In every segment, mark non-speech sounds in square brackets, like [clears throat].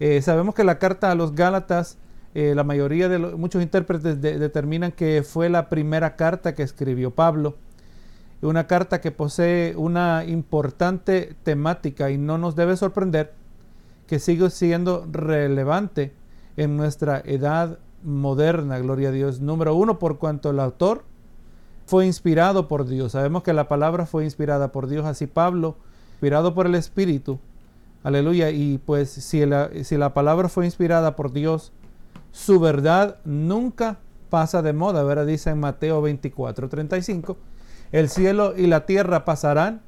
Eh, sabemos que la carta a los Gálatas, eh, la mayoría de muchos intérpretes determinan que fue la primera carta que escribió Pablo. Una carta que posee una importante temática y no nos debe sorprender que sigue siendo relevante en nuestra edad moderna, gloria a Dios. Número uno, por cuanto el autor fue inspirado por Dios. Sabemos que la palabra fue inspirada por Dios, así Pablo, inspirado por el Espíritu, aleluya, y pues si la, si la palabra fue inspirada por Dios, su verdad nunca pasa de moda, ¿verdad? Dice en Mateo 24, 35, el cielo y la tierra pasarán,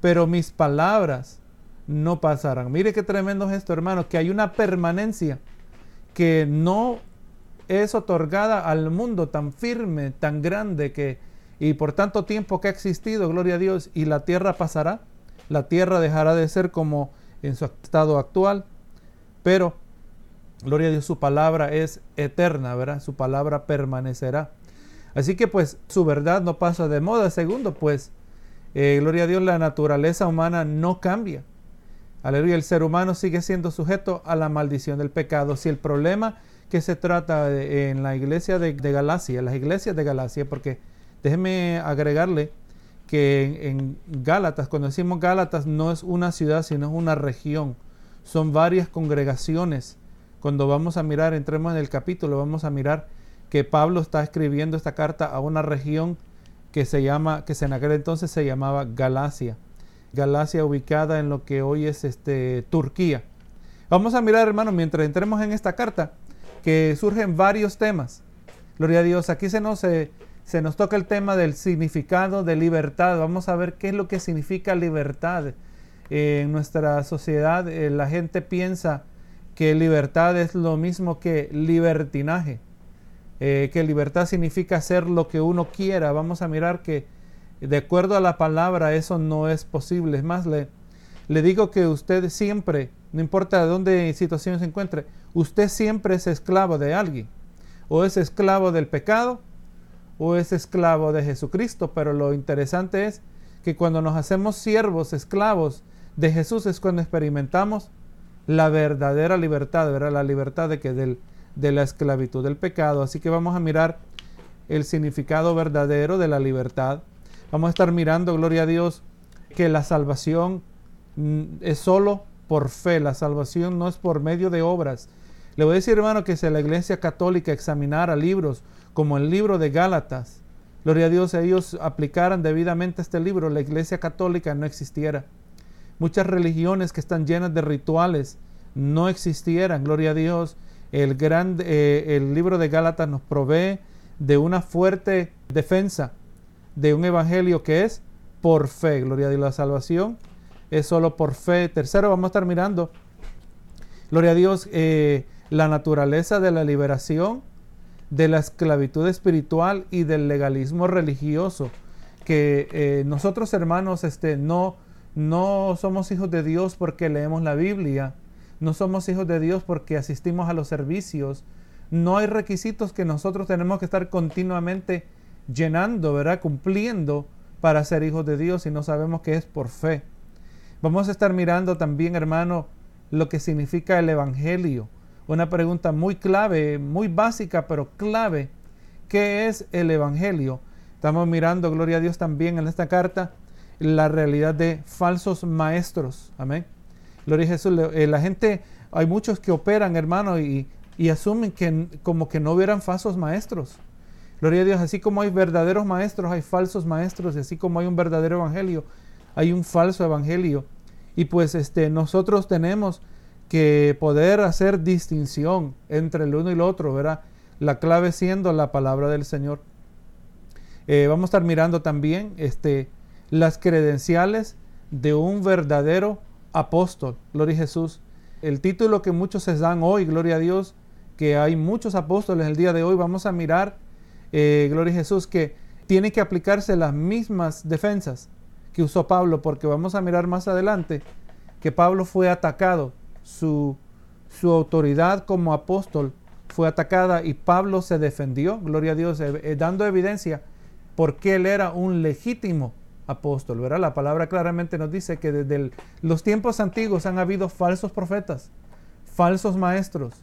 pero mis palabras no pasarán. Mire qué tremendo es esto, hermano, que hay una permanencia que no es otorgada al mundo tan firme, tan grande que y por tanto tiempo que ha existido, gloria a Dios, y la tierra pasará, la tierra dejará de ser como en su estado actual, pero gloria a Dios, su palabra es eterna, ¿verdad? Su palabra permanecerá. Así que pues su verdad no pasa de moda. Segundo, pues, eh, gloria a Dios, la naturaleza humana no cambia. Aleluya, el ser humano sigue siendo sujeto a la maldición del pecado. Si el problema que se trata en la iglesia de, Galacia, las iglesias de Galacia, porque déjeme agregarle que en, Gálatas, cuando decimos Gálatas, no es una ciudad, sino es una región. Son varias congregaciones. Cuando vamos a mirar, entremos en el capítulo, vamos a mirar que Pablo está escribiendo esta carta a una región que se llama, que en aquel entonces se llamaba Galacia. Galacia ubicada en lo que hoy es este, Turquía. Vamos a mirar, hermano, mientras entremos en esta carta, que surgen varios temas. Gloria a Dios. Aquí se nos, eh, se nos toca el tema del significado de libertad. Vamos a ver qué es lo que significa libertad. Eh, en nuestra sociedad eh, la gente piensa que libertad es lo mismo que libertinaje. que libertad significa hacer lo que uno quiera. Vamos a mirar que de acuerdo a la palabra eso no es posible. Es más, le, le digo que usted siempre, no importa de dónde situación se encuentre, usted siempre es esclavo de alguien. O es esclavo del pecado o es esclavo de Jesucristo. Pero lo interesante es que cuando nos hacemos siervos, esclavos de Jesús es cuando experimentamos la verdadera libertad, ¿verdad? la libertad de, que del, de la esclavitud del pecado. Así que vamos a mirar el significado verdadero de la libertad. Vamos a estar mirando, gloria a Dios, que la salvación Mm, es solo por fe, la salvación no es por medio de obras. Le voy a decir, hermano, que si la iglesia católica examinara libros como el libro de Gálatas, gloria a Dios, ellos aplicaran debidamente este libro, la iglesia católica no existiera. Muchas religiones que están llenas de rituales no existieran, gloria a Dios. El, gran, eh, el libro de Gálatas nos provee de una fuerte defensa de un evangelio que es por fe, gloria a Dios, la salvación es solo por fe. Tercero, vamos a estar mirando, gloria a Dios, eh, la naturaleza de la liberación de la esclavitud espiritual y del legalismo religioso. Que eh, nosotros, hermanos, este, no, no somos hijos de Dios porque leemos la Biblia, no somos hijos de Dios porque asistimos a los servicios. No hay requisitos que nosotros tenemos que estar continuamente llenando, ¿verdad? Cumpliendo para ser hijos de Dios y no sabemos que es por fe. Vamos a estar mirando también, hermano, lo que significa el Evangelio. Una pregunta muy clave, muy básica, pero clave. ¿Qué es el Evangelio? Estamos mirando, gloria a Dios, también en esta carta, la realidad de falsos maestros. Amén. Gloria a Jesús. Eh, la gente, hay muchos que operan, hermano, y, y asumen que como que no hubieran falsos maestros. Gloria a Dios, así como hay verdaderos maestros, hay falsos maestros, y así como hay un verdadero evangelio, hay un falso evangelio. Y pues este, nosotros tenemos que poder hacer distinción entre el uno y el otro, ¿verdad? La clave siendo la palabra del Señor. Eh, vamos a estar mirando también este, las credenciales de un verdadero apóstol, gloria Jesús. El título que muchos se dan hoy, gloria a Dios, que hay muchos apóstoles el día de hoy, vamos a mirar, eh, gloria Jesús, que tiene que aplicarse las mismas defensas que usó Pablo, porque vamos a mirar más adelante que Pablo fue atacado, su, su autoridad como apóstol fue atacada y Pablo se defendió, gloria a Dios, eh, eh, dando evidencia porque él era un legítimo apóstol, ¿verdad? La palabra claramente nos dice que desde los tiempos antiguos han habido falsos profetas, falsos maestros.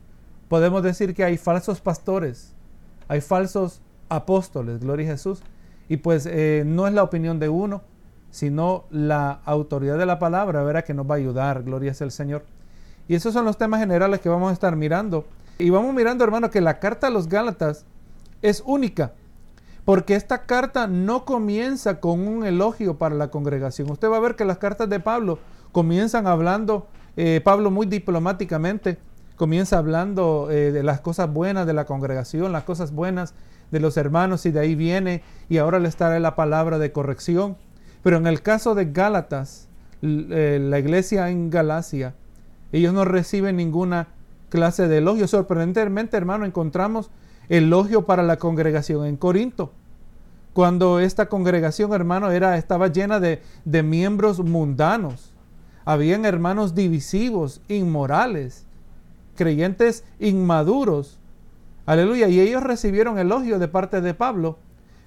Podemos decir que hay falsos pastores, hay falsos apóstoles, gloria a Jesús. Y pues eh, no es la opinión de uno, sino la autoridad de la palabra, verá que nos va a ayudar, gloria sea el Señor. Y esos son los temas generales que vamos a estar mirando. Y vamos mirando, hermano, que la carta a los Gálatas es única, porque esta carta no comienza con un elogio para la congregación. Usted va a ver que las cartas de Pablo comienzan hablando, eh, Pablo muy diplomáticamente, comienza hablando eh, de las cosas buenas de la congregación, las cosas buenas de los hermanos, y de ahí viene, y ahora le estará la palabra de corrección. Pero en el caso de Gálatas, eh, la iglesia en Galacia, ellos no reciben ninguna clase de elogio. Sorprendentemente, hermano, encontramos elogio para la congregación en Corinto. Cuando esta congregación, hermano, era, estaba llena de, de miembros mundanos. Habían hermanos divisivos, inmorales, creyentes inmaduros. Aleluya. Y ellos recibieron elogio de parte de Pablo.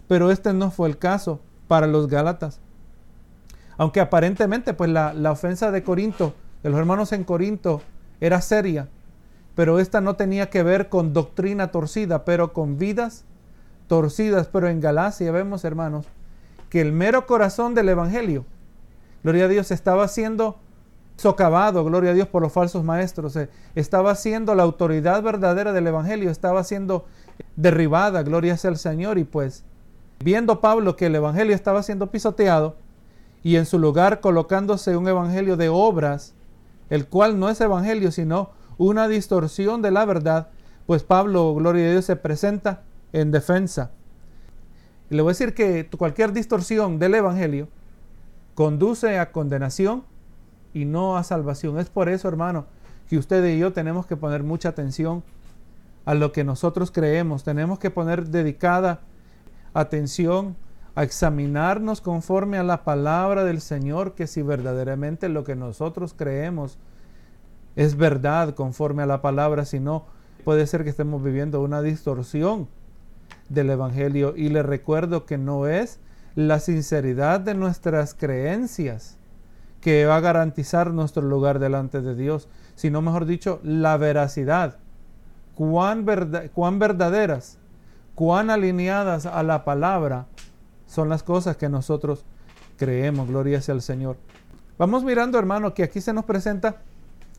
Pero este no fue el caso para los Gálatas. Aunque aparentemente, pues la, la ofensa de Corinto, de los hermanos en Corinto, era seria pero esta no tenía que ver con doctrina torcida, pero con vidas torcidas. Pero en Galacia vemos, hermanos, que el mero corazón del Evangelio, gloria a Dios, estaba siendo socavado, gloria a Dios, por los falsos maestros. Eh, estaba siendo la autoridad verdadera del Evangelio, estaba siendo derribada, gloria sea el Señor. Y pues, viendo Pablo que el Evangelio estaba siendo pisoteado y en su lugar colocándose un Evangelio de obras, el cual no es Evangelio, sino una distorsión de la verdad, pues Pablo, gloria a Dios, se presenta en defensa. Y le voy a decir que cualquier distorsión del Evangelio conduce a condenación y no a salvación. Es por eso, hermano, que usted y yo tenemos que poner mucha atención a lo que nosotros creemos. Tenemos que poner dedicada atención a examinarnos conforme a la palabra del Señor, que si verdaderamente lo que nosotros creemos es verdad conforme a la palabra, sino puede ser que estemos viviendo una distorsión del Evangelio. Y le recuerdo que no es la sinceridad de nuestras creencias que va a garantizar nuestro lugar delante de Dios, sino mejor dicho, la veracidad. Cuán, cuán verdaderas, cuán alineadas a la palabra son las cosas que nosotros creemos. Gloria sea al Señor. Vamos mirando, hermano, que aquí se nos presenta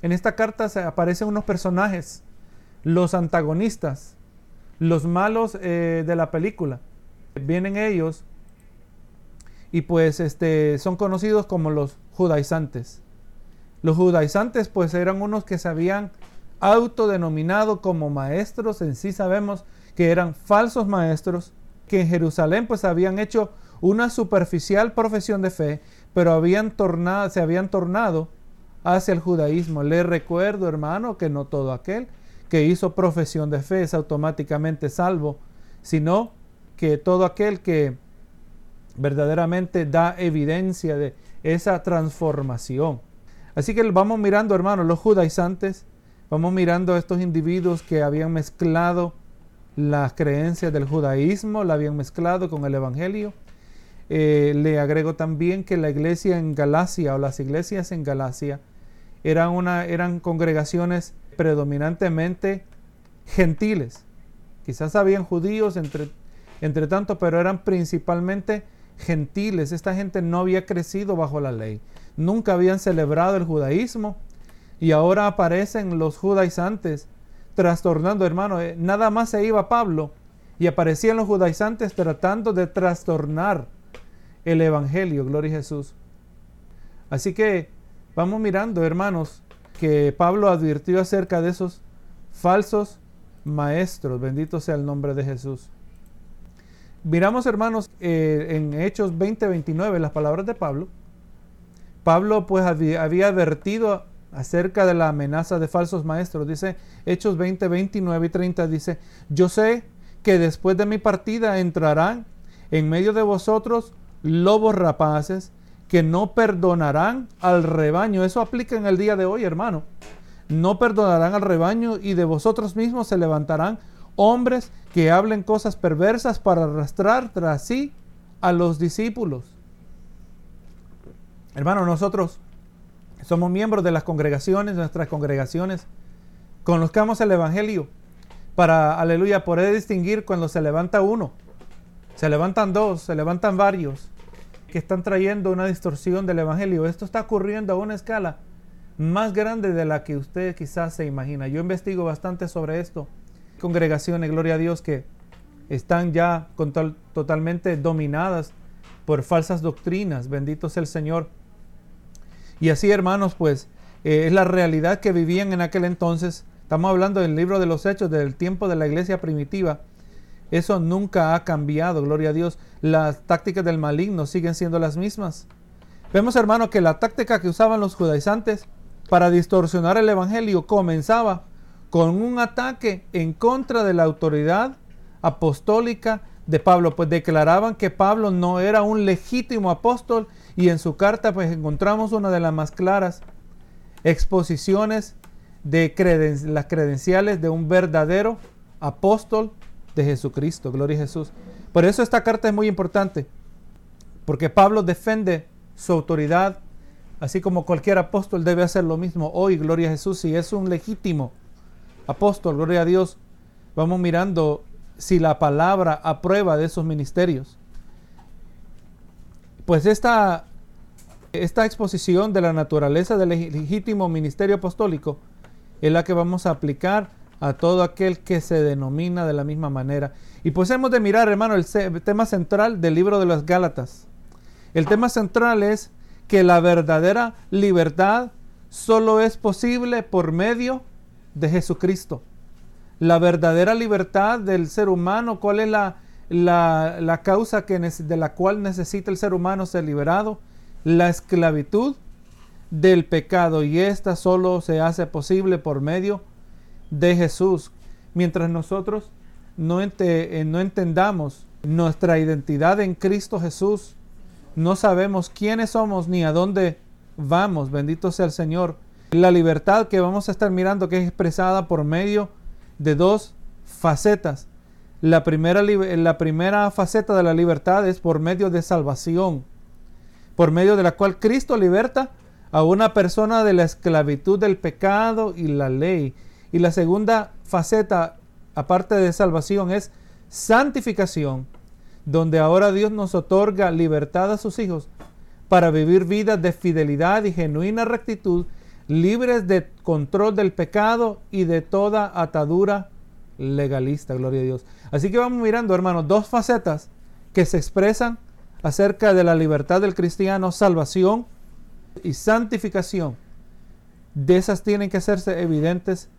en esta carta se aparecen unos personajes, los antagonistas, los malos eh, de la película. Vienen ellos y pues este, son conocidos como los judaizantes. Los judaizantes pues eran unos que se habían autodenominado como maestros, en sí sabemos que eran falsos maestros, que en Jerusalén pues habían hecho una superficial profesión de fe, pero habían tornado, se habían tornado hacia el judaísmo. Le recuerdo, hermano, que no todo aquel que hizo profesión de fe es automáticamente salvo, sino que todo aquel que verdaderamente da evidencia de esa transformación. Así que vamos mirando, hermano, los judaizantes, vamos mirando a estos individuos que habían mezclado las creencias del judaísmo, la habían mezclado con el evangelio. Eh, le agrego también que la iglesia en Galacia o las iglesias en Galacia eran, una, eran congregaciones predominantemente gentiles. Quizás habían judíos entre, entre tanto, pero eran principalmente gentiles. Esta gente no había crecido bajo la ley. Nunca habían celebrado el judaísmo. Y ahora aparecen los judaizantes trastornando, hermano. Eh, nada más se iba Pablo y aparecían los judaizantes tratando de trastornar el evangelio. Gloria a Jesús. Así que Vamos mirando, hermanos, que Pablo advirtió acerca de esos falsos maestros. Bendito sea el nombre de Jesús. Miramos, hermanos, eh, en Hechos 20:29, las palabras de Pablo. Pablo pues había, advertido acerca de la amenaza de falsos maestros. Dice Hechos 20, 29 y 30, dice, yo sé que después de mi partida entrarán en medio de vosotros lobos rapaces que no perdonarán al rebaño. Eso aplica en el día de hoy, hermano. No perdonarán al rebaño y de vosotros mismos se levantarán hombres que hablen cosas perversas para arrastrar tras sí a los discípulos. Hermano, nosotros somos miembros de las congregaciones, nuestras congregaciones conozcamos el Evangelio para, aleluya, poder distinguir cuando se levanta uno, se levantan dos, se levantan varios, que están trayendo una distorsión del Evangelio. Esto está ocurriendo a una escala más grande de la que usted quizás se imagina. Yo investigo bastante sobre esto. Congregaciones, gloria a Dios, que están ya totalmente dominadas por falsas doctrinas. Bendito sea el Señor. Y así, hermanos, pues eh, es la realidad que vivían en aquel entonces. Estamos hablando del libro de los hechos del tiempo de la iglesia primitiva. Eso nunca ha cambiado, gloria a Dios. Las tácticas del maligno siguen siendo las mismas. Vemos, hermano, que la táctica que usaban los judaizantes para distorsionar el Evangelio comenzaba con un ataque en contra de la autoridad apostólica de Pablo, pues declaraban que Pablo no era un legítimo apóstol y en su carta pues encontramos una de las más claras exposiciones de las credenciales de un verdadero apóstol de Jesucristo. Gloria a Jesús. Por eso esta carta es muy importante, porque Pablo defiende su autoridad, así como cualquier apóstol debe hacer lo mismo hoy. Gloria a Jesús. Si es un legítimo apóstol, gloria a Dios, vamos mirando si la palabra aprueba de esos ministerios. Pues esta, esta exposición de la naturaleza del legítimo ministerio apostólico es la que vamos a aplicar a todo aquel que se denomina de la misma manera. Y pues hemos de mirar, hermano, el tema central del libro de las Gálatas. El tema central es que la verdadera libertad solo es posible por medio de Jesucristo. La verdadera libertad del ser humano, ¿cuál es la, la, causa que, de la cual necesita el ser humano ser liberado, la esclavitud del pecado y esta solo se hace posible por medio de Jesús. Mientras nosotros no, eh, no entendamos nuestra identidad en Cristo Jesús, no sabemos quiénes somos ni a dónde vamos, bendito sea el Señor. La libertad que vamos a estar mirando que es expresada por medio de dos facetas la primera, la primera faceta de la libertad es por medio de salvación, por medio de la cual Cristo liberta a una persona de la esclavitud del pecado y la ley. Y la segunda faceta, aparte de salvación, es santificación, donde ahora Dios nos otorga libertad a sus hijos para vivir vidas de fidelidad y genuina rectitud, libres de control del pecado y de toda atadura legalista, gloria a Dios. Así que vamos mirando, hermanos, dos facetas que se expresan acerca de la libertad del cristiano, salvación y santificación. De esas tienen que hacerse evidentes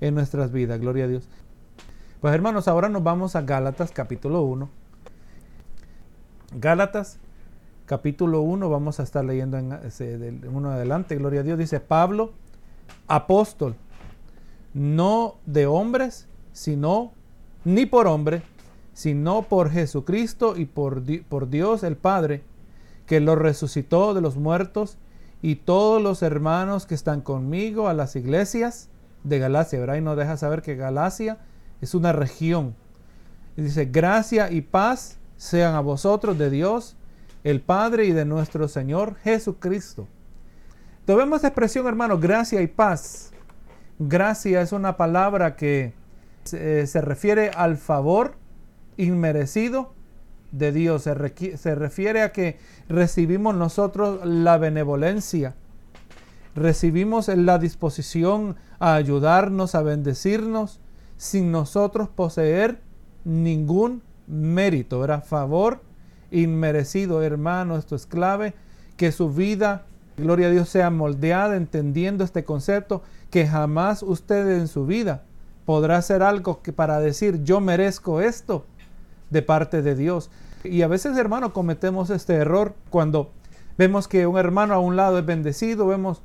en nuestras vidas, gloria a Dios. Pues hermanos, ahora nos vamos a Gálatas capítulo 1. Gálatas capítulo 1, vamos a estar leyendo en, uno adelante, gloria a Dios, dice Pablo, apóstol, no de hombres, sino ni por hombre, sino por Jesucristo y por, por Dios el Padre, que lo resucitó de los muertos, y todos los hermanos que están conmigo a las iglesias de Galacia. ¿verdad? Y nos deja saber que Galacia es una región. Y dice, gracia y paz sean a vosotros de Dios, el Padre y de nuestro Señor Jesucristo. Entonces vemos expresión, hermano, gracia y paz. Gracia es una palabra que se, refiere al favor inmerecido de Dios, se, se refiere a que recibimos nosotros la benevolencia, recibimos la disposición a ayudarnos, a bendecirnos, sin nosotros poseer ningún mérito. Era favor inmerecido, hermano, esto es clave, que su vida, gloria a Dios, sea moldeada entendiendo este concepto, que jamás usted en su vida podrá hacer algo que para decir yo merezco esto de parte de Dios. Y a veces, hermano, cometemos este error cuando vemos que un hermano a un lado es bendecido, vemos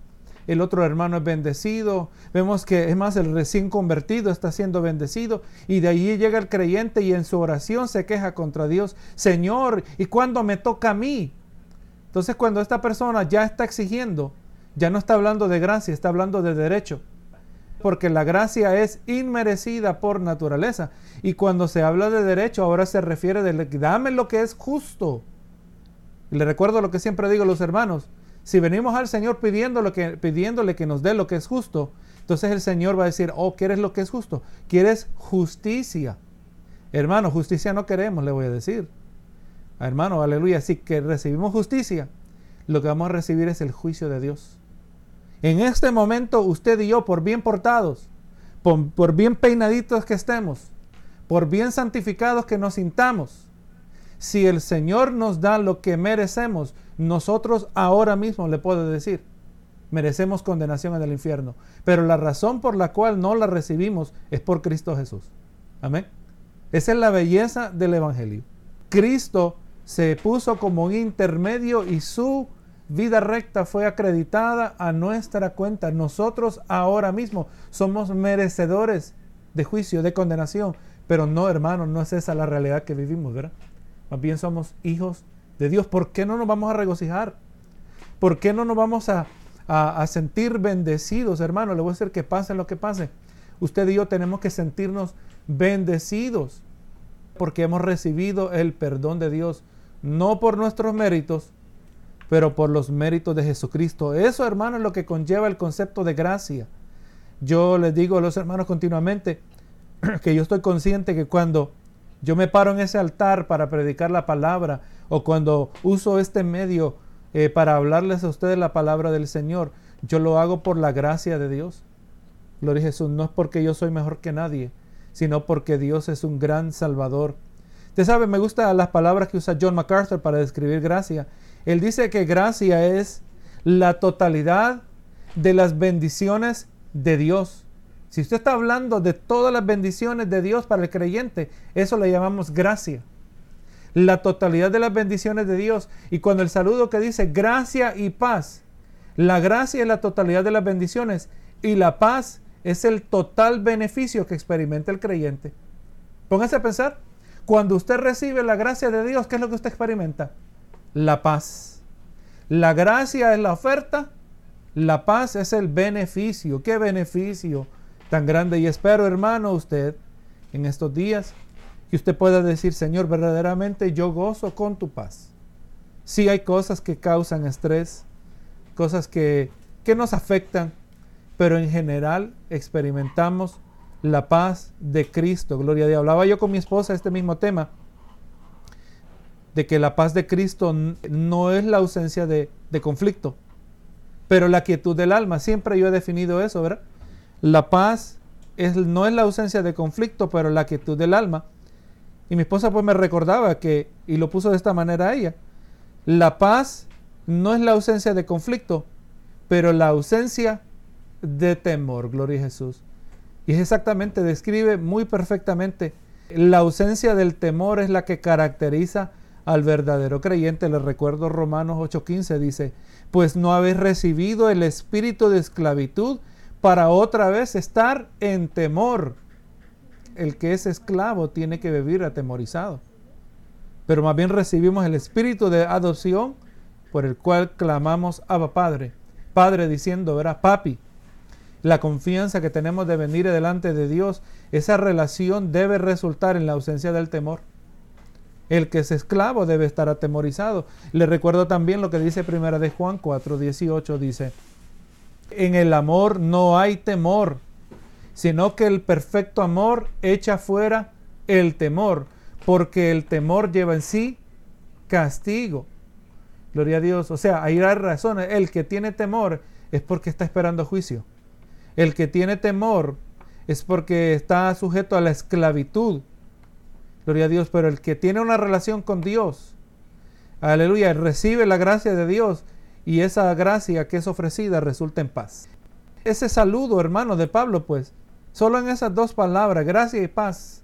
el otro hermano es bendecido, vemos que es más el recién convertido está siendo bendecido y de ahí llega el creyente y en su oración se queja contra Dios, Señor, ¿y cuándo me toca a mí? Entonces cuando esta persona ya está exigiendo, ya no está hablando de gracia, está hablando de derecho porque la gracia es inmerecida por naturaleza. Y cuando se habla de derecho, ahora se refiere de dame lo que es justo. Le recuerdo lo que siempre digo a los hermanos. Si venimos al Señor pidiéndole que, pidiéndole que nos dé lo que es justo, Entonces el Señor va a decir, oh, ¿quieres lo que es justo? ¿Quieres justicia? Hermano, justicia no queremos, le voy a decir. Hermano, aleluya, si que recibimos justicia, lo que vamos a recibir es el juicio de Dios. En este momento, usted y yo, por bien portados, por, bien peinaditos que estemos, por bien santificados que nos sintamos, si el Señor nos da lo que merecemos, nosotros ahora mismo le puedo decir, merecemos condenación en el infierno. Pero la razón por la cual no la recibimos es por Cristo Jesús. Amén. Esa es la belleza del Evangelio. Cristo se puso como un intermedio y su vida recta fue acreditada a nuestra cuenta. Nosotros ahora mismo somos merecedores de juicio, de condenación. Pero no, hermanos, no es esa la realidad que vivimos, ¿verdad? Más bien somos hijos de Dios. ¿Por qué no nos vamos a regocijar? ¿Por qué no nos vamos a, sentir bendecidos, hermano? Le voy a decir que pase lo que pase. Usted y yo tenemos que sentirnos bendecidos porque hemos recibido el perdón de Dios, no por nuestros méritos, pero por los méritos de Jesucristo. Eso, hermano, es lo que conlleva el concepto de gracia. Yo les digo a los hermanos continuamente [clears throat] que yo estoy consciente que cuando yo me paro en ese altar para predicar la palabra o cuando uso este medio eh, para hablarles a ustedes la palabra del Señor, yo lo hago por la gracia de Dios. Gloria a Jesús, no es porque yo soy mejor que nadie, sino porque Dios es un gran salvador. Usted sabe, me gustan las palabras que usa John MacArthur para describir gracia. Él dice que gracia es la totalidad de las bendiciones de Dios. Si usted está hablando de todas las bendiciones de Dios para el creyente, eso le llamamos gracia. La totalidad de las bendiciones de Dios. Y cuando el saludo que dice gracia y paz, la gracia es la totalidad de las bendiciones y la paz es el total beneficio que experimenta el creyente. Póngase a pensar, cuando usted recibe la gracia de Dios, ¿qué es lo que usted experimenta? La paz. La gracia es la oferta, la paz es el beneficio. ¿Qué beneficio? tan grande. Y espero, hermano, usted en estos días que usted pueda decir, Señor, verdaderamente yo gozo con tu paz. Sí hay cosas que causan estrés, cosas que, que nos afectan, pero en general experimentamos la paz de Cristo. Gloria a Dios. Hablaba yo con mi esposa este mismo tema, de que la paz de Cristo no es la ausencia de, conflicto, pero la quietud del alma. Siempre yo he definido eso, ¿verdad? La paz no es la ausencia de conflicto, pero la quietud del alma. Y mi esposa pues me recordaba que, y lo puso de esta manera a ella, la paz no es la ausencia de conflicto, pero la ausencia de temor, gloria a Jesús. Y es exactamente, describe muy perfectamente, la ausencia del temor es la que caracteriza al verdadero creyente. Le recuerdo Romanos 8:15 dice, pues no habéis recibido el espíritu de esclavitud para otra vez estar en temor. El que es esclavo tiene que vivir atemorizado. Pero más bien recibimos el espíritu de adopción por el cual clamamos Abba Padre. Padre diciendo, verá, papi. La confianza que tenemos de venir delante de Dios, esa relación debe resultar en la ausencia del temor. El que es esclavo debe estar atemorizado. Le recuerdo también lo que dice primera de Juan 4, 18, dice, en el amor no hay temor, sino que el perfecto amor echa fuera el temor, porque el temor lleva en sí castigo. Gloria a Dios. O sea, ahí hay razones. El que tiene temor es porque está esperando juicio. El que tiene temor es porque está sujeto a la esclavitud. Gloria a Dios. Pero el que tiene una relación con Dios, aleluya, recibe la gracia de Dios y esa gracia que es ofrecida resulta en paz. Ese saludo, hermano, de Pablo, pues, solo en esas dos palabras, gracia y paz,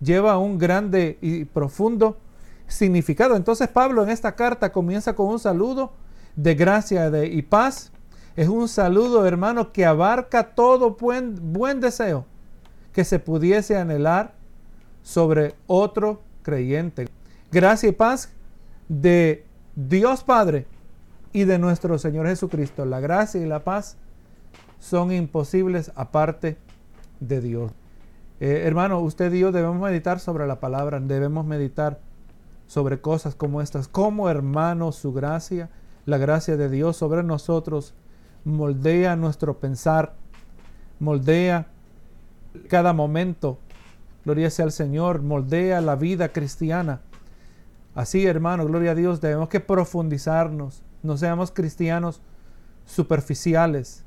lleva un grande y profundo significado. Entonces Pablo en esta carta comienza con un saludo de gracia y paz. Es un saludo, hermano, que abarca todo buen, buen deseo que se pudiese anhelar sobre otro creyente. Gracia y paz de Dios Padre y de nuestro Señor Jesucristo. La gracia y la paz son imposibles aparte de Dios. Eh, hermano, usted y yo debemos meditar sobre la palabra, debemos meditar sobre cosas como estas, como hermano su gracia, la gracia de Dios sobre nosotros moldea nuestro pensar, moldea cada momento. Gloria sea al Señor, moldea la vida cristiana. Así, hermano, gloria a Dios, debemos que profundizarnos. No seamos cristianos superficiales.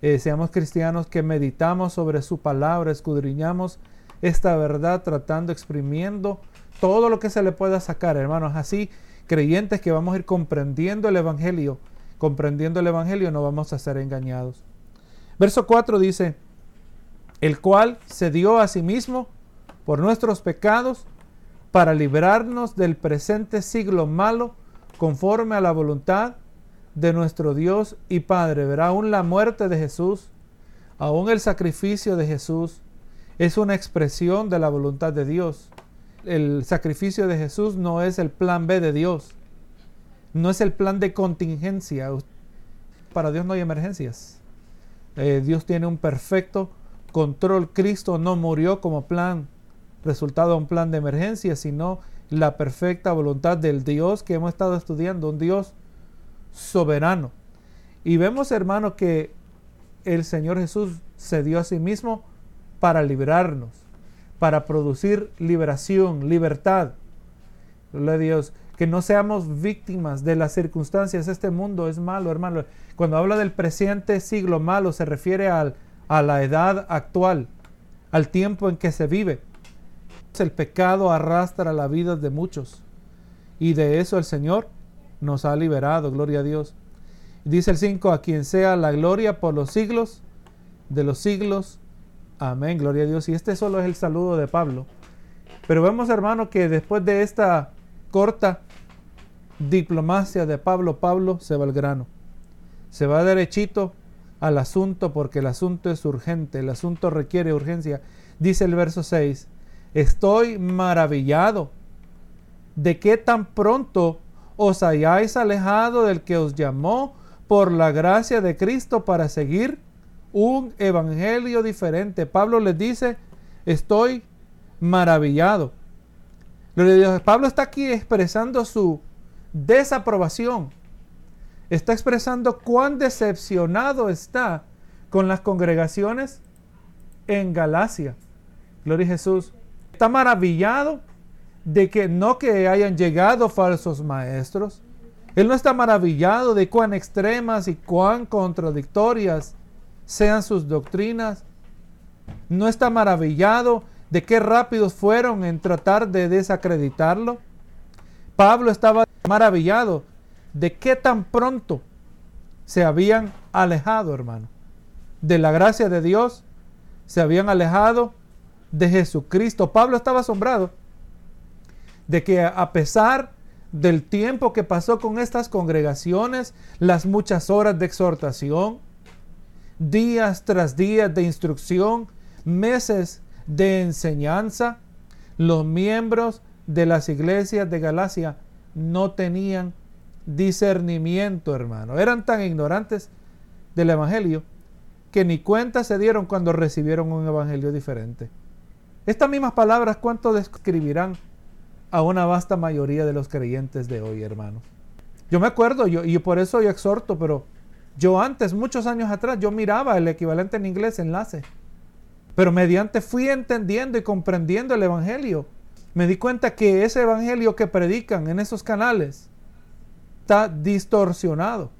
Eh, seamos cristianos que meditamos sobre su palabra, escudriñamos esta verdad tratando, exprimiendo todo lo que se le pueda sacar, hermanos. Así, creyentes que vamos a ir comprendiendo el Evangelio. Comprendiendo el Evangelio no vamos a ser engañados. Verso 4 dice, el cual se dio a sí mismo por nuestros pecados para librarnos del presente siglo malo conforme a la voluntad de nuestro Dios y Padre. Verá, aún la muerte de Jesús, aún el sacrificio de Jesús, es una expresión de la voluntad de Dios. El sacrificio de Jesús no es el plan B de Dios, no es el plan de contingencia. Para Dios no hay emergencias. Eh, Dios tiene un perfecto control. Cristo no murió como plan, resultado de un plan de emergencia, sino la perfecta voluntad del Dios que hemos estado estudiando, un Dios soberano. Y vemos, hermano, que el Señor Jesús se dio a sí mismo para librarnos, para producir liberación, libertad. Gloria Dios, que no seamos víctimas de las circunstancias. Este mundo es malo, hermano. Cuando habla del presente siglo malo, se refiere al, a la edad actual, al tiempo en que se vive. El pecado arrastra la vida de muchos. Y de eso el Señor nos ha liberado, gloria a Dios. Dice el 5, a quien sea la gloria por los siglos de los siglos. Amén, gloria a Dios. Y este solo es el saludo de Pablo. Pero vemos, hermano, que después de esta corta diplomacia de Pablo, Pablo se va al grano. Se va derechito al asunto porque el asunto es urgente, el asunto requiere urgencia. Dice el verso 6, estoy maravillado de que tan pronto os hayáis alejado del que os llamó por la gracia de Cristo para seguir un evangelio diferente. Pablo les dice, estoy maravillado. Pablo está aquí expresando su desaprobación. Está expresando cuán decepcionado está con las congregaciones en Galacia. Gloria a Jesús. Está maravillado de que no que hayan llegado falsos maestros. Él no está maravillado de cuán extremas y cuán contradictorias sean sus doctrinas. No está maravillado de qué rápidos fueron en tratar de desacreditarlo. Pablo estaba maravillado de qué tan pronto se habían alejado, hermano, de la gracia de Dios, se habían alejado de Jesucristo. Pablo estaba asombrado de que a pesar del tiempo que pasó con estas congregaciones, las muchas horas de exhortación, días tras días de instrucción, meses de enseñanza, los miembros de las iglesias de Galacia no tenían discernimiento, hermano. Eran tan ignorantes del Evangelio que ni cuenta se dieron cuando recibieron un Evangelio diferente. Estas mismas palabras, ¿cuánto describirán a una vasta mayoría de los creyentes de hoy, hermanos. Yo me acuerdo, y por eso yo exhorto, pero yo antes, muchos años atrás, yo miraba el equivalente en inglés, enlace. Pero mediante fui entendiendo y comprendiendo el Evangelio, me di cuenta que ese Evangelio que predican en esos canales está distorsionado.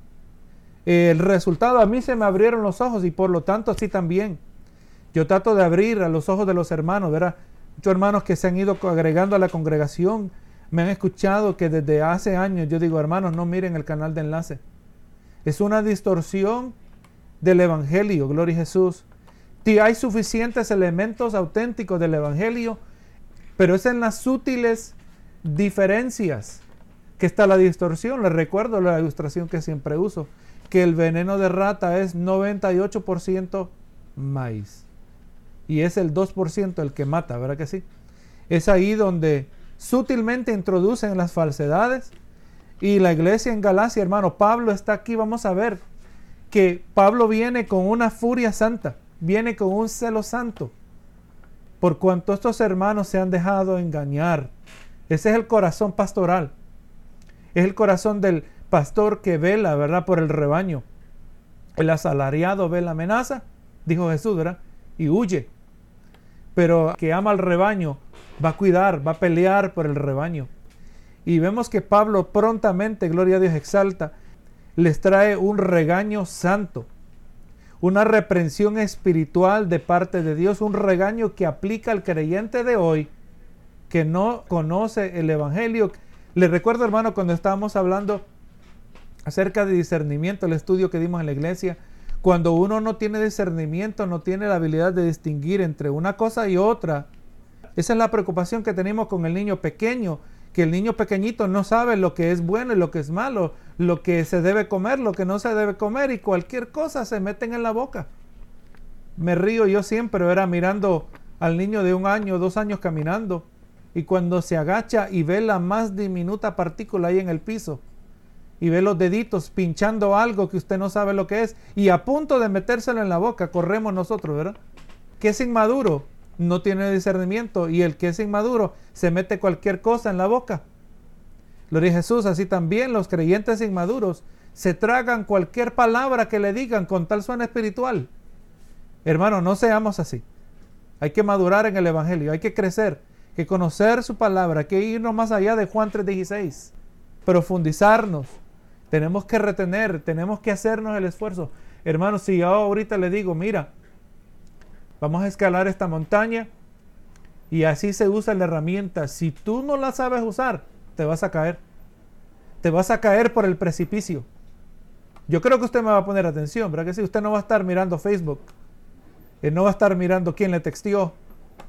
El resultado, a mí se me abrieron los ojos y por lo tanto así también. Yo trato de abrir a los ojos de los hermanos, ¿verdad? Muchos hermanos que se han ido agregando a la congregación me han escuchado que desde hace años yo digo, hermanos, no miren el canal de enlace. Es una distorsión del Evangelio, gloria a Jesús. Si hay suficientes elementos auténticos del Evangelio, pero es en las sutiles diferencias que está la distorsión. Les recuerdo la ilustración que siempre uso, que el veneno de rata es 98% maíz y es el 2% el que mata, ¿verdad que sí? Es ahí donde sutilmente introducen las falsedades y la iglesia en Galacia, hermano, Pablo está aquí, vamos a ver que Pablo viene con una furia santa, viene con un celo santo, por cuanto estos hermanos se han dejado engañar. Ese es el corazón pastoral, es el corazón del pastor que vela, ¿verdad?, por el rebaño. El asalariado ve la amenaza, dijo Jesús, ¿verdad? Y huye. Pero que ama al rebaño, va a cuidar, va a pelear por el rebaño. Y vemos que Pablo prontamente, gloria a Dios, exalta, les trae un regaño santo, una reprensión espiritual de parte de Dios, un regaño que aplica al creyente de hoy que no conoce el Evangelio. Le recuerdo, hermano, cuando estábamos hablando acerca de discernimiento, el estudio que dimos en la iglesia, cuando uno no tiene discernimiento, no tiene la habilidad de distinguir entre una cosa y otra. Esa es la preocupación que tenemos con el niño pequeño, que el niño pequeñito no sabe lo que es bueno y lo que es malo, lo que se debe comer, lo que no se debe comer y cualquier cosa se meten en la boca. Me río yo siempre, era mirando al niño de un año, dos años caminando y cuando se agacha y ve la más diminuta partícula ahí en el piso y ve los deditos pinchando algo que usted no sabe lo que es y a punto de metérselo en la boca, corremos nosotros, ¿verdad? Que es inmaduro, no tiene discernimiento y el que es inmaduro se mete cualquier cosa en la boca. Lo dice Jesús, así también los creyentes inmaduros se tragan cualquier palabra que le digan con tal suena espiritual. Hermano, no seamos así. Hay que madurar en el Evangelio, hay que crecer que conocer su palabra, que irnos más allá de Juan 3:16, profundizarnos. Tenemos que retener, tenemos que hacernos el esfuerzo. Hermanos, si yo ahorita le digo, mira, vamos a escalar esta montaña y así se usa la herramienta. Si tú no la sabes usar, te vas a caer. Te vas a caer por el precipicio. Yo creo que usted me va a poner atención, ¿verdad que si Usted no va a estar mirando Facebook. Él no va a estar mirando quién le textió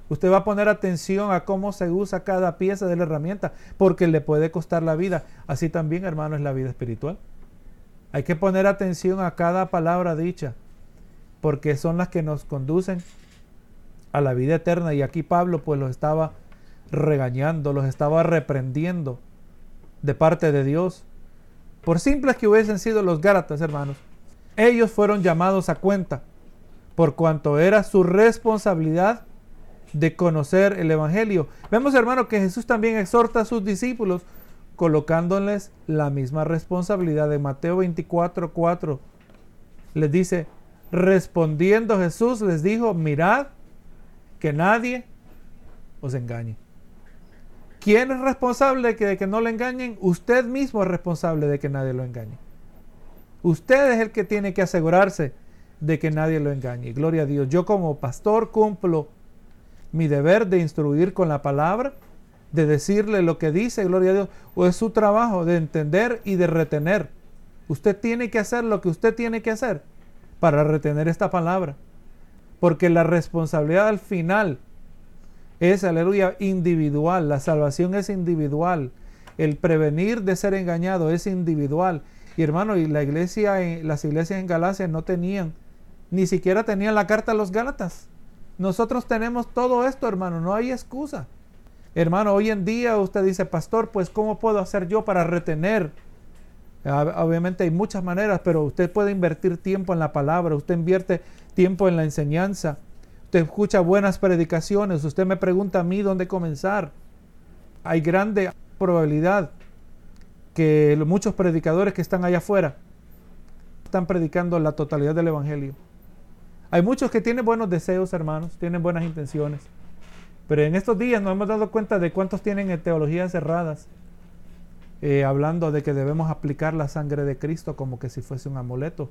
Usted va a poner atención a cómo se usa cada pieza de la herramienta, porque le puede costar la vida. Así también, hermano, es la vida espiritual. Hay que poner atención a cada palabra dicha, porque son las que nos conducen a la vida eterna. Y aquí Pablo pues los estaba regañando, los estaba reprendiendo de parte de Dios. Por simples que hubiesen sido los Gálatas, hermanos, ellos fueron llamados a cuenta, por cuanto era su responsabilidad de conocer el Evangelio. Vemos, hermano, que Jesús también exhorta a sus discípulos colocándoles la misma responsabilidad de Mateo 24, 4. Les dice, respondiendo Jesús les dijo, mirad que nadie os engañe. ¿Quién es responsable de que, no le engañen? Usted mismo es responsable de que nadie lo engañe. Usted es el que tiene que asegurarse de que nadie lo engañe. Gloria a Dios. Yo como pastor cumplo mi deber de instruir con la palabra, de decirle lo que dice, gloria a Dios, o es su trabajo de entender y de retener. Usted tiene que hacer lo que usted tiene que hacer para retener esta palabra. Porque la responsabilidad al final es, aleluya, individual. La salvación es individual. El prevenir de ser engañado es individual. Y hermano, y la iglesia, las iglesias en Galacia no tenían, ni siquiera tenían la carta a los Gálatas. Nosotros tenemos todo esto, hermano, no hay excusa. Hermano, hoy en día usted dice, pastor, pues ¿cómo puedo hacer yo para retener? Obviamente hay muchas maneras, pero usted puede invertir tiempo en la palabra, usted invierte tiempo en la enseñanza, usted escucha buenas predicaciones, usted me pregunta a mí dónde comenzar. Hay grande probabilidad que muchos predicadores que están allá afuera están predicando la totalidad del Evangelio. Hay muchos que tienen buenos deseos, hermanos, tienen buenas intenciones. Pero en estos días nos hemos dado cuenta de cuántos tienen teologías cerradas, eh, hablando de que debemos aplicar la sangre de Cristo como que si fuese un amuleto.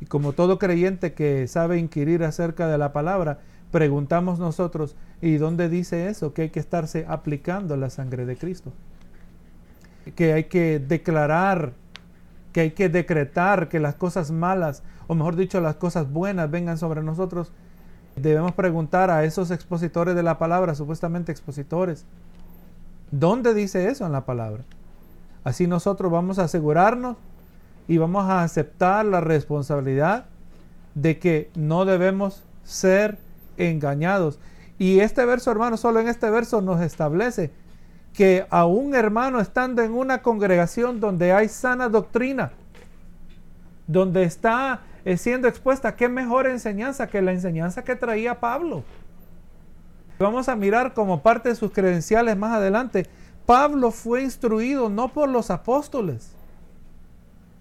Y como todo creyente que sabe inquirir acerca de la palabra, preguntamos nosotros, ¿y dónde dice eso? Que hay que estarse aplicando la sangre de Cristo. Que hay que declarar, que hay que decretar que las cosas malas o mejor dicho, las cosas buenas vengan sobre nosotros, debemos preguntar a esos expositores de la palabra, supuestamente expositores, ¿dónde dice eso en la palabra? Así nosotros vamos a asegurarnos y vamos a aceptar la responsabilidad de que no debemos ser engañados. Y este verso, hermano, solo en este verso nos establece que a un hermano estando en una congregación donde hay sana doctrina, donde está siendo expuesta. ¿Qué mejor enseñanza que la enseñanza que traía Pablo? Vamos a mirar como parte de sus credenciales más adelante. Pablo fue instruido no por los apóstoles.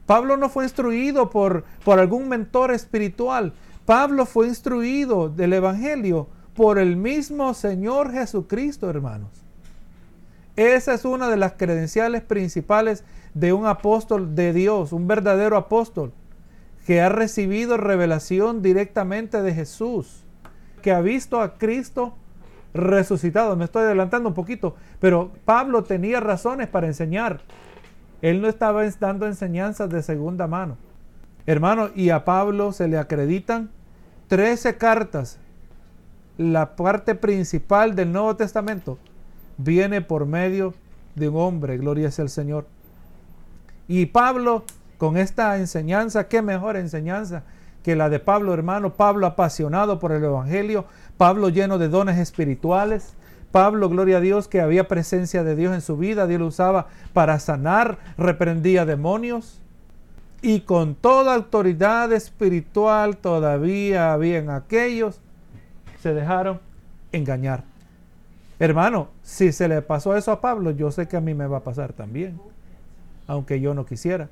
Pablo no fue instruido por, por algún mentor espiritual. Pablo fue instruido del Evangelio por el mismo Señor Jesucristo, hermanos. Esa es una de las credenciales principales de un apóstol de Dios, un verdadero apóstol, que ha recibido revelación directamente de Jesús, que ha visto a Cristo resucitado. Me estoy adelantando un poquito, pero Pablo tenía razones para enseñar. Él no estaba dando enseñanzas de segunda mano. Hermano, y a Pablo se le acreditan 13 cartas. La parte principal del Nuevo Testamento viene por medio de un hombre, gloria sea el Señor. Y Pablo, con esta enseñanza, qué mejor enseñanza que la de Pablo, hermano, Pablo apasionado por el Evangelio, Pablo lleno de dones espirituales, Pablo, gloria a Dios, que había presencia de Dios en su vida, Dios lo usaba para sanar, reprendía demonios. Y con toda autoridad espiritual todavía habían aquellos se dejaron engañar. Hermano, si se le pasó eso a Pablo, yo sé que a mí me va a pasar también, aunque yo no quisiera.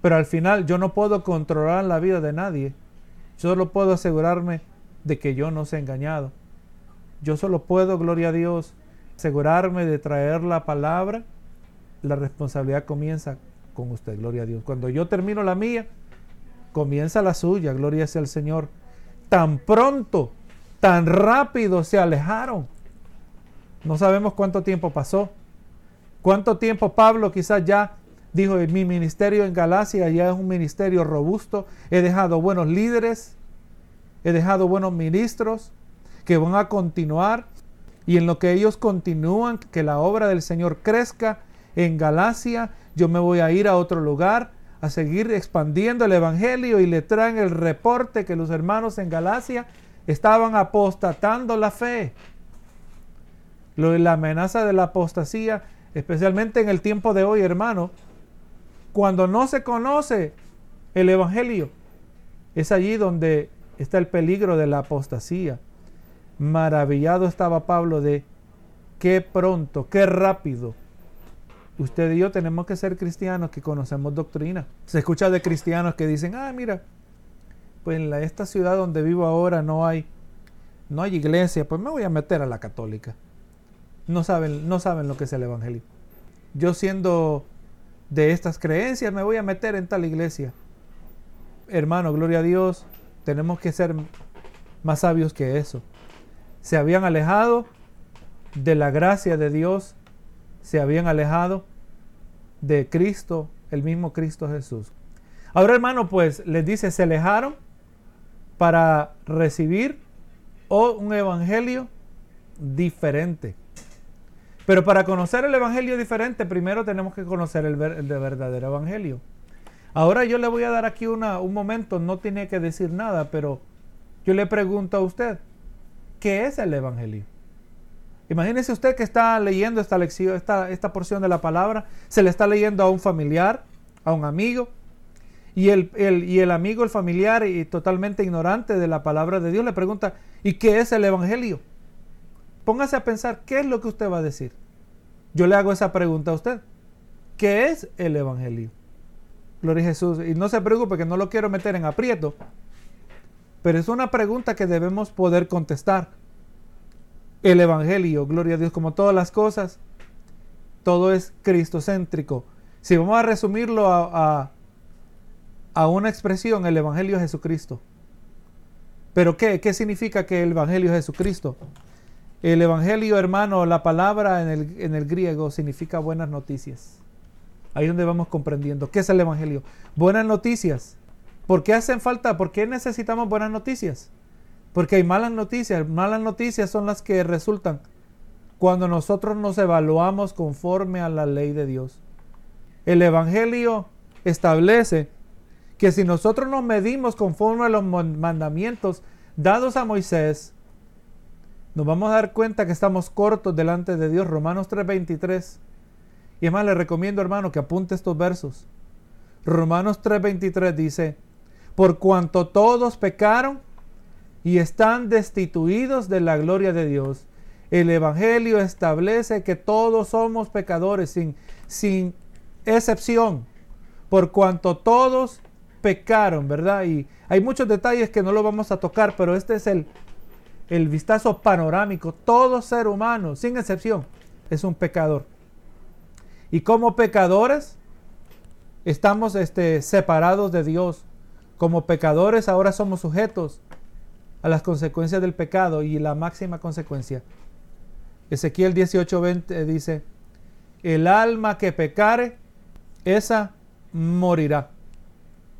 Pero al final yo no puedo controlar la vida de nadie. Solo puedo asegurarme de que yo no sea engañado. Yo solo puedo, gloria a Dios, asegurarme de traer la palabra. La responsabilidad comienza con usted, gloria a Dios. Cuando yo termino la mía, comienza la suya, gloria sea el Señor. Tan pronto, tan rápido se alejaron no sabemos cuánto tiempo pasó. ¿Cuánto tiempo Pablo quizás ya dijo, mi ministerio en Galacia ya es un ministerio robusto, he dejado buenos líderes, he dejado buenos ministros que van a continuar y en lo que ellos continúan, que la obra del Señor crezca en Galacia, yo me voy a ir a otro lugar a seguir expandiendo el Evangelio y le traen el reporte que los hermanos en Galacia estaban apostatando la fe la amenaza de la apostasía, especialmente en el tiempo de hoy, hermano, cuando no se conoce el Evangelio, es allí donde está el peligro de la apostasía. Maravillado estaba Pablo de qué pronto, qué rápido. Usted y yo tenemos que ser cristianos que conocemos doctrina. Se escucha de cristianos que dicen, ah, mira, pues en esta ciudad donde vivo ahora no hay, no hay iglesia, pues me voy a meter a la católica no saben, no saben lo que es el Evangelio. Yo siendo de estas creencias me voy a meter en tal iglesia. Hermano, gloria a Dios, tenemos que ser más sabios que eso. Se habían alejado de la gracia de Dios, se habían alejado de Cristo, el mismo Cristo Jesús. Ahora, hermano, pues les dice, se alejaron para recibir un evangelio diferente. Pero para conocer el Evangelio diferente, primero tenemos que conocer el, verdadero Evangelio. Ahora yo le voy a dar aquí una, un momento, no tiene que decir nada, pero yo le pregunto a usted, ¿qué es el Evangelio? Imagínese usted que está leyendo esta lección, esta, esta porción de la palabra, se le está leyendo a un familiar, a un amigo, y el, y el amigo, el familiar, y totalmente ignorante de la palabra de Dios, le pregunta, ¿y qué es el Evangelio? Póngase a pensar qué es lo que usted va a decir. Yo le hago esa pregunta a usted. ¿Qué es el Evangelio? Gloria a Jesús. Y no se preocupe que no lo quiero meter en aprieto. Pero es una pregunta que debemos poder contestar. El Evangelio, gloria a Dios, como todas las cosas, todo es cristocéntrico. Si vamos a resumirlo a, a, una expresión, el Evangelio es Jesucristo. ¿Pero qué? ¿Qué significa que el Evangelio es Jesucristo? El Evangelio, hermano, la palabra en el, en el griego significa buenas noticias. Ahí es donde vamos comprendiendo. ¿Qué es el Evangelio? Buenas noticias. ¿Por qué hacen falta? ¿Por qué necesitamos buenas noticias? Porque hay malas noticias. Malas noticias son las que resultan cuando nosotros nos evaluamos conforme a la ley de Dios. El Evangelio establece que si nosotros nos medimos conforme a los mandamientos dados a Moisés, nos vamos a dar cuenta que estamos cortos delante de Dios. Romanos 3:23. Y es más, le recomiendo, hermano, que apunte estos versos. Romanos 3:23 dice, por cuanto todos pecaron y están destituidos de la gloria de Dios, el Evangelio establece que todos somos pecadores sin, sin excepción, por cuanto todos pecaron, ¿verdad? Y hay muchos detalles que no lo vamos a tocar, pero este es el, el vistazo panorámico. Todo ser humano, sin excepción, es un pecador. Y como pecadores, estamos este, separados de Dios. Como pecadores ahora somos sujetos a las consecuencias del pecado y la máxima consecuencia. Ezequiel 18:20 dice, el alma que pecare, esa morirá.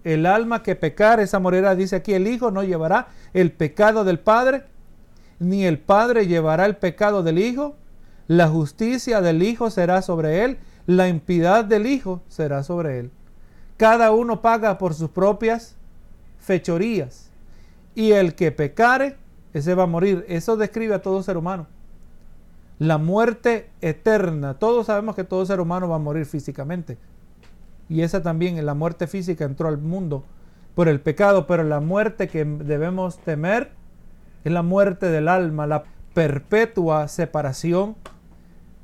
El alma que pecare, esa morirá. Dice aquí, el Hijo no llevará el pecado del Padre, ni el Padre llevará el pecado del Hijo. La justicia del Hijo será sobre él, la impiedad del Hijo será sobre él. Cada uno paga por sus propias fechorías. Y el que pecare, ese va a morir. Eso describe a todo ser humano. La muerte eterna. Todos sabemos que todo ser humano va a morir físicamente. Y esa también, la muerte física entró al mundo por el pecado, pero la muerte que debemos temer es la muerte del alma, la perpetua separación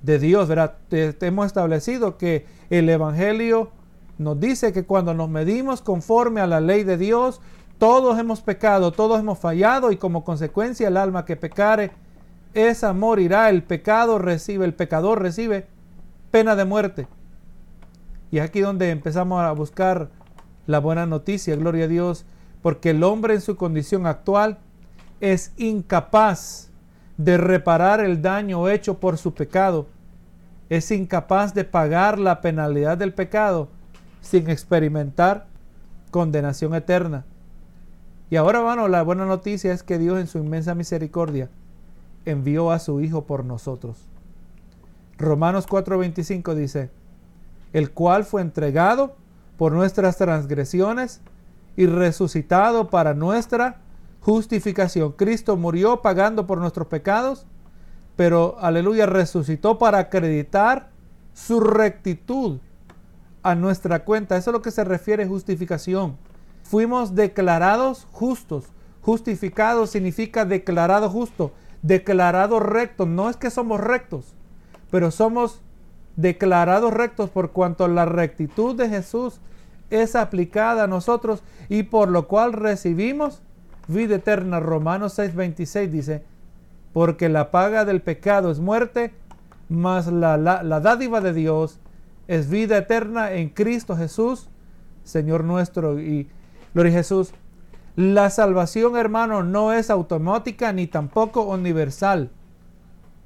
de Dios. ¿verdad? hemos establecido que el Evangelio nos dice que cuando nos medimos conforme a la ley de Dios, todos hemos pecado, todos hemos fallado y como consecuencia el alma que pecare, esa morirá. El pecado recibe, el pecador recibe pena de muerte. Y aquí donde empezamos a buscar la buena noticia, gloria a Dios, porque el hombre en su condición actual es incapaz de reparar el daño hecho por su pecado, es incapaz de pagar la penalidad del pecado sin experimentar condenación eterna. Y ahora, bueno, la buena noticia es que Dios en su inmensa misericordia envió a su Hijo por nosotros. Romanos 4:25 dice, el cual fue entregado por nuestras transgresiones y resucitado para nuestra justificación. Cristo murió pagando por nuestros pecados, pero aleluya, resucitó para acreditar su rectitud a nuestra cuenta. Eso es lo que se refiere justificación. Fuimos declarados justos. Justificado significa declarado justo, declarado recto. No es que somos rectos, pero somos declarados rectos por cuanto la rectitud de Jesús es aplicada a nosotros y por lo cual recibimos vida eterna. Romanos 6:26 dice, porque la paga del pecado es muerte, mas la, la, dádiva de Dios es vida eterna en Cristo Jesús, Señor nuestro. Y gloria Jesús. La salvación, hermano, no es automática ni tampoco universal.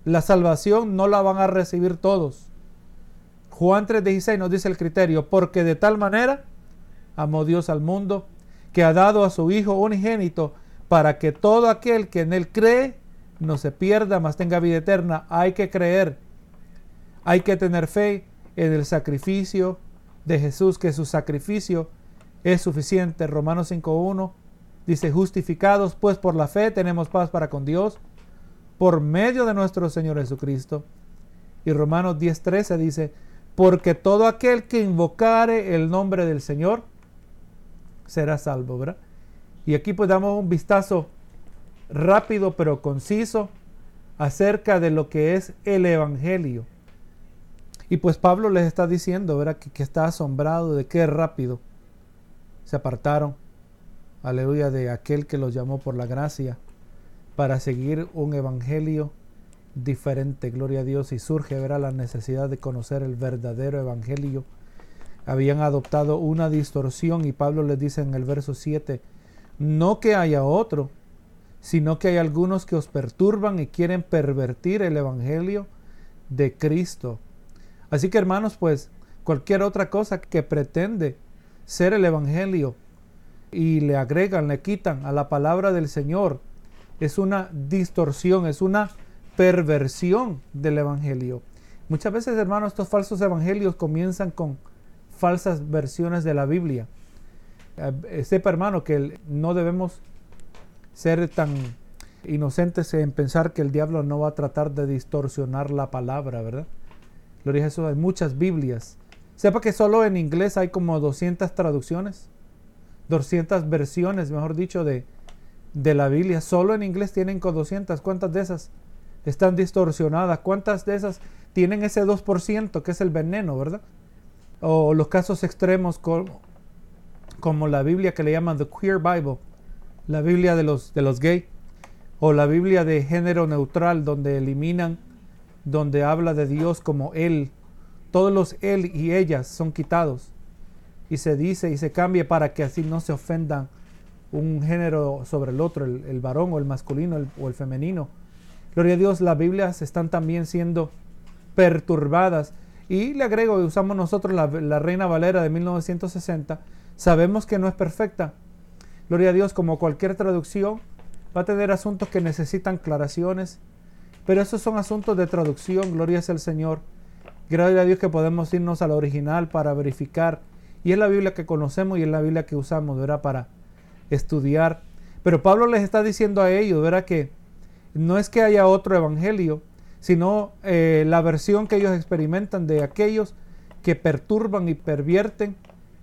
La salvación no la van a recibir todos. Juan 3:16 nos dice el criterio, porque de tal manera amó Dios al mundo, que ha dado a su Hijo unigénito, para que todo aquel que en él cree no se pierda, mas tenga vida eterna. Hay que creer, hay que tener fe en el sacrificio de Jesús, que su sacrificio es suficiente. Romanos 5.1 dice, justificados pues por la fe tenemos paz para con Dios, por medio de nuestro Señor Jesucristo. Y Romanos 10.13 dice, porque todo aquel que invocare el nombre del Señor será salvo, ¿verdad? Y aquí pues damos un vistazo rápido pero conciso acerca de lo que es el Evangelio. Y pues Pablo les está diciendo, ¿verdad? Que, que está asombrado de qué rápido se apartaron, aleluya, de aquel que los llamó por la gracia para seguir un Evangelio diferente, gloria a Dios, y surge verá la necesidad de conocer el verdadero evangelio. Habían adoptado una distorsión y Pablo les dice en el verso 7, no que haya otro, sino que hay algunos que os perturban y quieren pervertir el evangelio de Cristo. Así que hermanos, pues cualquier otra cosa que pretende ser el evangelio y le agregan, le quitan a la palabra del Señor, es una distorsión, es una perversión del Evangelio. Muchas veces, hermanos, estos falsos evangelios comienzan con falsas versiones de la Biblia. Eh, sepa, hermano, que no debemos ser tan inocentes en pensar que el diablo no va a tratar de distorsionar la palabra, ¿verdad? Gloria a Jesús, hay muchas Biblias. Sepa que solo en inglés hay como 200 traducciones, 200 versiones, mejor dicho, de, de la Biblia. Solo en inglés tienen con 200. ¿Cuántas de esas están distorsionadas. ¿Cuántas de esas tienen ese 2% que es el veneno, verdad? O los casos extremos como, como la Biblia que le llaman The Queer Bible, la Biblia de los, de los gays, o la Biblia de género neutral, donde eliminan, donde habla de Dios como Él. Todos los Él y ellas son quitados. Y se dice y se cambia para que así no se ofendan un género sobre el otro, el, varón o el masculino o el femenino. Gloria a Dios, las Biblias están también siendo perturbadas. Y le agrego, usamos nosotros la, Reina Valera de 1960, sabemos que no es perfecta. Gloria a Dios, como cualquier traducción, va a tener asuntos que necesitan aclaraciones, pero esos son asuntos de traducción, gloria sea el Señor. Gracias a Dios que podemos irnos al original para verificar. Y es la Biblia que conocemos y es la Biblia que usamos, ¿verdad? Para estudiar. Pero Pablo les está diciendo a ellos, ¿verdad? Que no es que haya otro evangelio, sino eh, la versión que ellos experimentan de aquellos que perturban y pervierten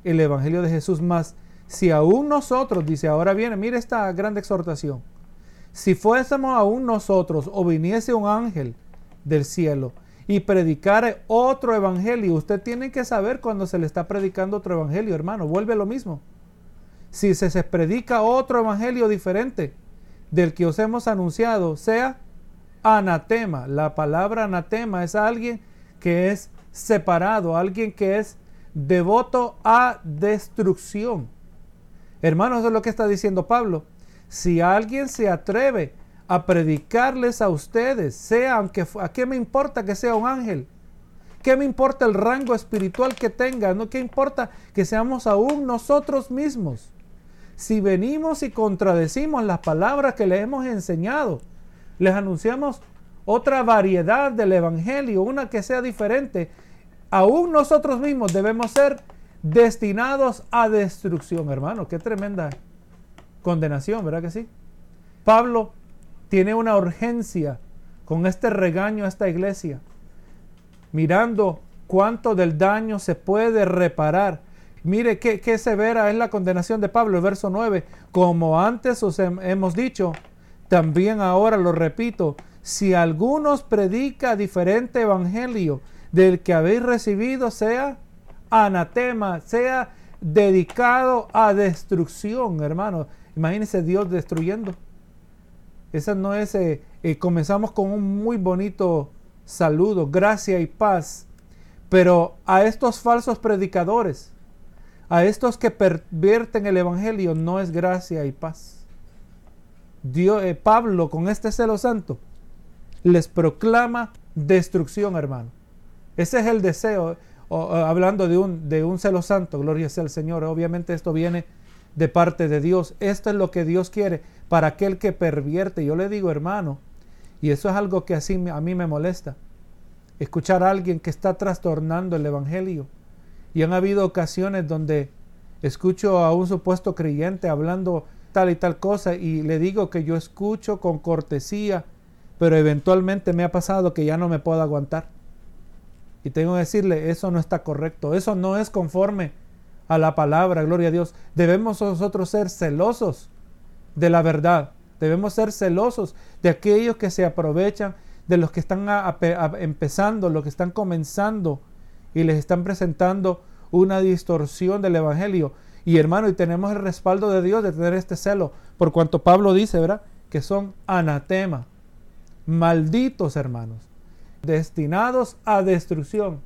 el evangelio de Jesús más. Si aún nosotros, dice, ahora viene, mire esta gran exhortación. Si fuésemos aún nosotros o viniese un ángel del cielo y predicara otro evangelio, usted tiene que saber cuando se le está predicando otro evangelio, hermano, vuelve lo mismo si se, se predica otro evangelio diferente del que os hemos anunciado, sea anatema. La palabra anatema es alguien que es separado, alguien que es devoto a destrucción. Hermanos, eso es lo que está diciendo Pablo. Si alguien se atreve a predicarles a ustedes, sea aunque a qué me importa que sea un ángel, qué me importa el rango espiritual que tenga, no qué importa que seamos aún nosotros mismos si venimos y contradecimos las palabras que les hemos enseñado, les anunciamos otra variedad del Evangelio, una que sea diferente, aún nosotros mismos debemos ser destinados a destrucción, hermano. Qué tremenda condenación, ¿verdad que sí? Pablo tiene una urgencia con este regaño a esta iglesia, mirando cuánto del daño se puede reparar Mire qué, severa es la condenación de Pablo, el verso 9. Como antes os hemos dicho, también ahora lo repito, si algunos predica diferente evangelio del que habéis recibido, sea anatema, sea dedicado a destrucción, hermano. Imagínense Dios destruyendo. Esa no es, eh, eh, comenzamos con un muy bonito saludo, gracia y paz. Pero a estos falsos predicadores, a estos que pervierten el Evangelio no es gracia y paz. Dios, eh, Pablo con este celo santo les proclama destrucción, hermano. Ese es el deseo, hablando de un, de un celo santo, gloria sea al Señor. Obviamente esto viene de parte de Dios. Esto es lo que Dios quiere para aquel que pervierte. Yo le digo, hermano, y eso es algo que así a mí me molesta. Escuchar a alguien que está trastornando el Evangelio y han habido ocasiones donde escucho a un supuesto creyente hablando tal y tal cosa y le digo que yo escucho con cortesía, pero eventualmente me ha pasado que ya no me puedo aguantar. Y tengo que decirle, eso no está correcto, eso no es conforme a la palabra, gloria a Dios. Debemos nosotros ser celosos de la verdad, debemos ser celosos de aquellos que se aprovechan, de los que están empezando, los que están comenzando y les están presentando una distorsión del Evangelio. Y hermano, y tenemos el respaldo de Dios de tener este celo, por cuanto Pablo dice, ¿verdad? Que son anatema, malditos hermanos, destinados a destrucción,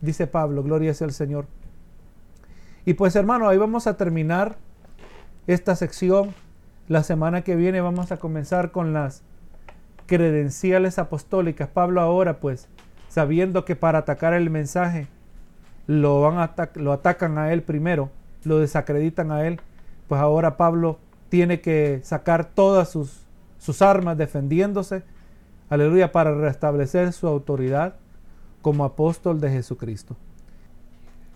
dice Pablo, gloria sea el Señor. Y pues hermano, ahí vamos a terminar esta sección. La semana que viene vamos a comenzar con las credenciales apostólicas. Pablo ahora pues sabiendo que para atacar el mensaje lo, van a lo atacan a él primero, lo desacreditan a él, pues ahora Pablo tiene que sacar todas sus, sus armas defendiéndose, aleluya, para restablecer su autoridad como apóstol de Jesucristo.